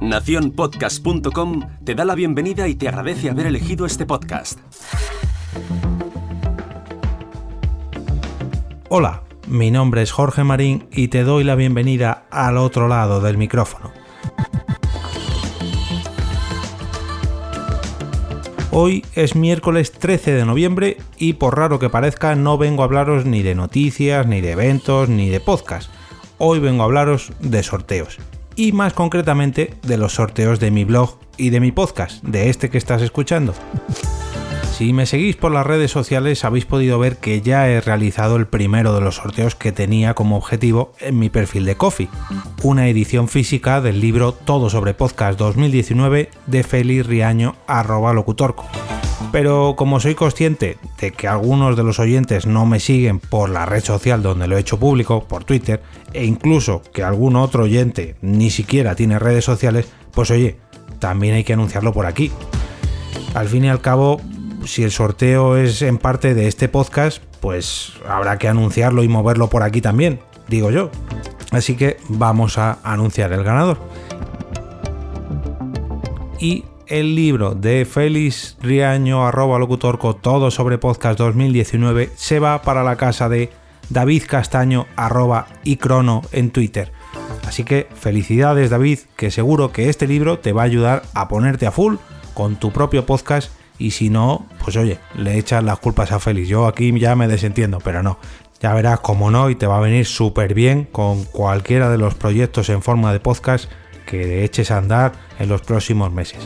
Naciónpodcast.com te da la bienvenida y te agradece haber elegido este podcast. Hola, mi nombre es Jorge Marín y te doy la bienvenida al otro lado del micrófono. Hoy es miércoles 13 de noviembre y por raro que parezca no vengo a hablaros ni de noticias, ni de eventos, ni de podcast. Hoy vengo a hablaros de sorteos. Y más concretamente de los sorteos de mi blog y de mi podcast, de este que estás escuchando. Si me seguís por las redes sociales habéis podido ver que ya he realizado el primero de los sorteos que tenía como objetivo en mi perfil de Coffee, una edición física del libro Todo sobre Podcast 2019 de Félix Riaño arroba locutorco. Pero como soy consciente de que algunos de los oyentes no me siguen por la red social donde lo he hecho público, por Twitter, e incluso que algún otro oyente ni siquiera tiene redes sociales, pues oye, también hay que anunciarlo por aquí. Al fin y al cabo, si el sorteo es en parte de este podcast, pues habrá que anunciarlo y moverlo por aquí también, digo yo. Así que vamos a anunciar el ganador. Y el libro de Félix Riaño, arroba locutorco, todo sobre podcast 2019, se va para la casa de David Castaño, arroba y crono en Twitter. Así que felicidades David, que seguro que este libro te va a ayudar a ponerte a full con tu propio podcast y si no, pues oye, le echas las culpas a Félix. Yo aquí ya me desentiendo, pero no. Ya verás cómo no y te va a venir súper bien con cualquiera de los proyectos en forma de podcast que eches a andar en los próximos meses.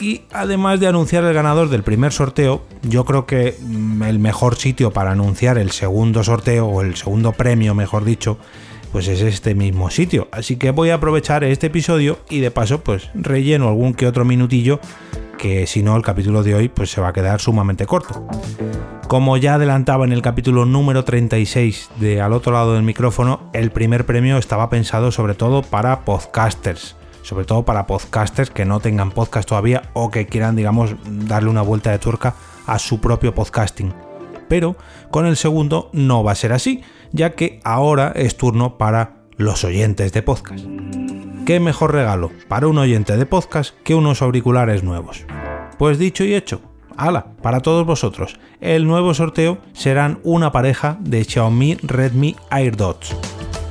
Y además de anunciar el ganador del primer sorteo, yo creo que mm, el mejor sitio para anunciar el segundo sorteo o el segundo premio, mejor dicho, pues es este mismo sitio. Así que voy a aprovechar este episodio y de paso pues relleno algún que otro minutillo que si no el capítulo de hoy pues se va a quedar sumamente corto. Como ya adelantaba en el capítulo número 36 de Al otro lado del micrófono, el primer premio estaba pensado sobre todo para podcasters, sobre todo para podcasters que no tengan podcast todavía o que quieran, digamos, darle una vuelta de tuerca a su propio podcasting. Pero con el segundo no va a ser así, ya que ahora es turno para los oyentes de podcast. ¿Qué mejor regalo para un oyente de podcast que unos auriculares nuevos? Pues dicho y hecho, ¡Hala! Para todos vosotros, el nuevo sorteo serán una pareja de Xiaomi Redmi AirDots.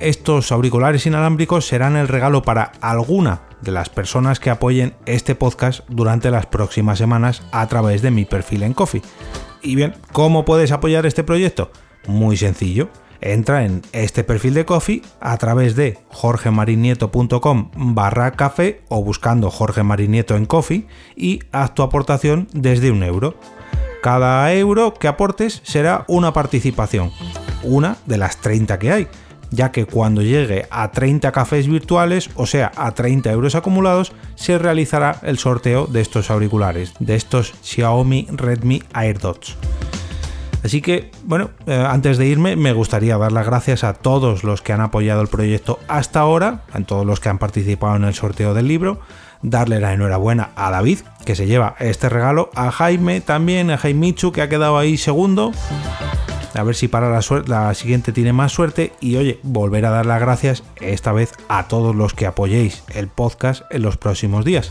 Estos auriculares inalámbricos serán el regalo para alguna de las personas que apoyen este podcast durante las próximas semanas a través de mi perfil en Coffee. Y bien, ¿cómo puedes apoyar este proyecto? Muy sencillo entra en este perfil de Coffee a través de jorgemarinieto.com barra café o buscando Jorge Marinieto en Coffee y haz tu aportación desde un euro. Cada euro que aportes será una participación, una de las 30 que hay, ya que cuando llegue a 30 cafés virtuales, o sea, a 30 euros acumulados, se realizará el sorteo de estos auriculares, de estos Xiaomi Redmi AirDots. Así que, bueno, eh, antes de irme, me gustaría dar las gracias a todos los que han apoyado el proyecto hasta ahora, a todos los que han participado en el sorteo del libro, darle la enhorabuena a David, que se lleva este regalo, a Jaime también, a Jaimichu, que ha quedado ahí segundo. A ver si para la, la siguiente tiene más suerte. Y oye, volver a dar las gracias esta vez a todos los que apoyéis el podcast en los próximos días.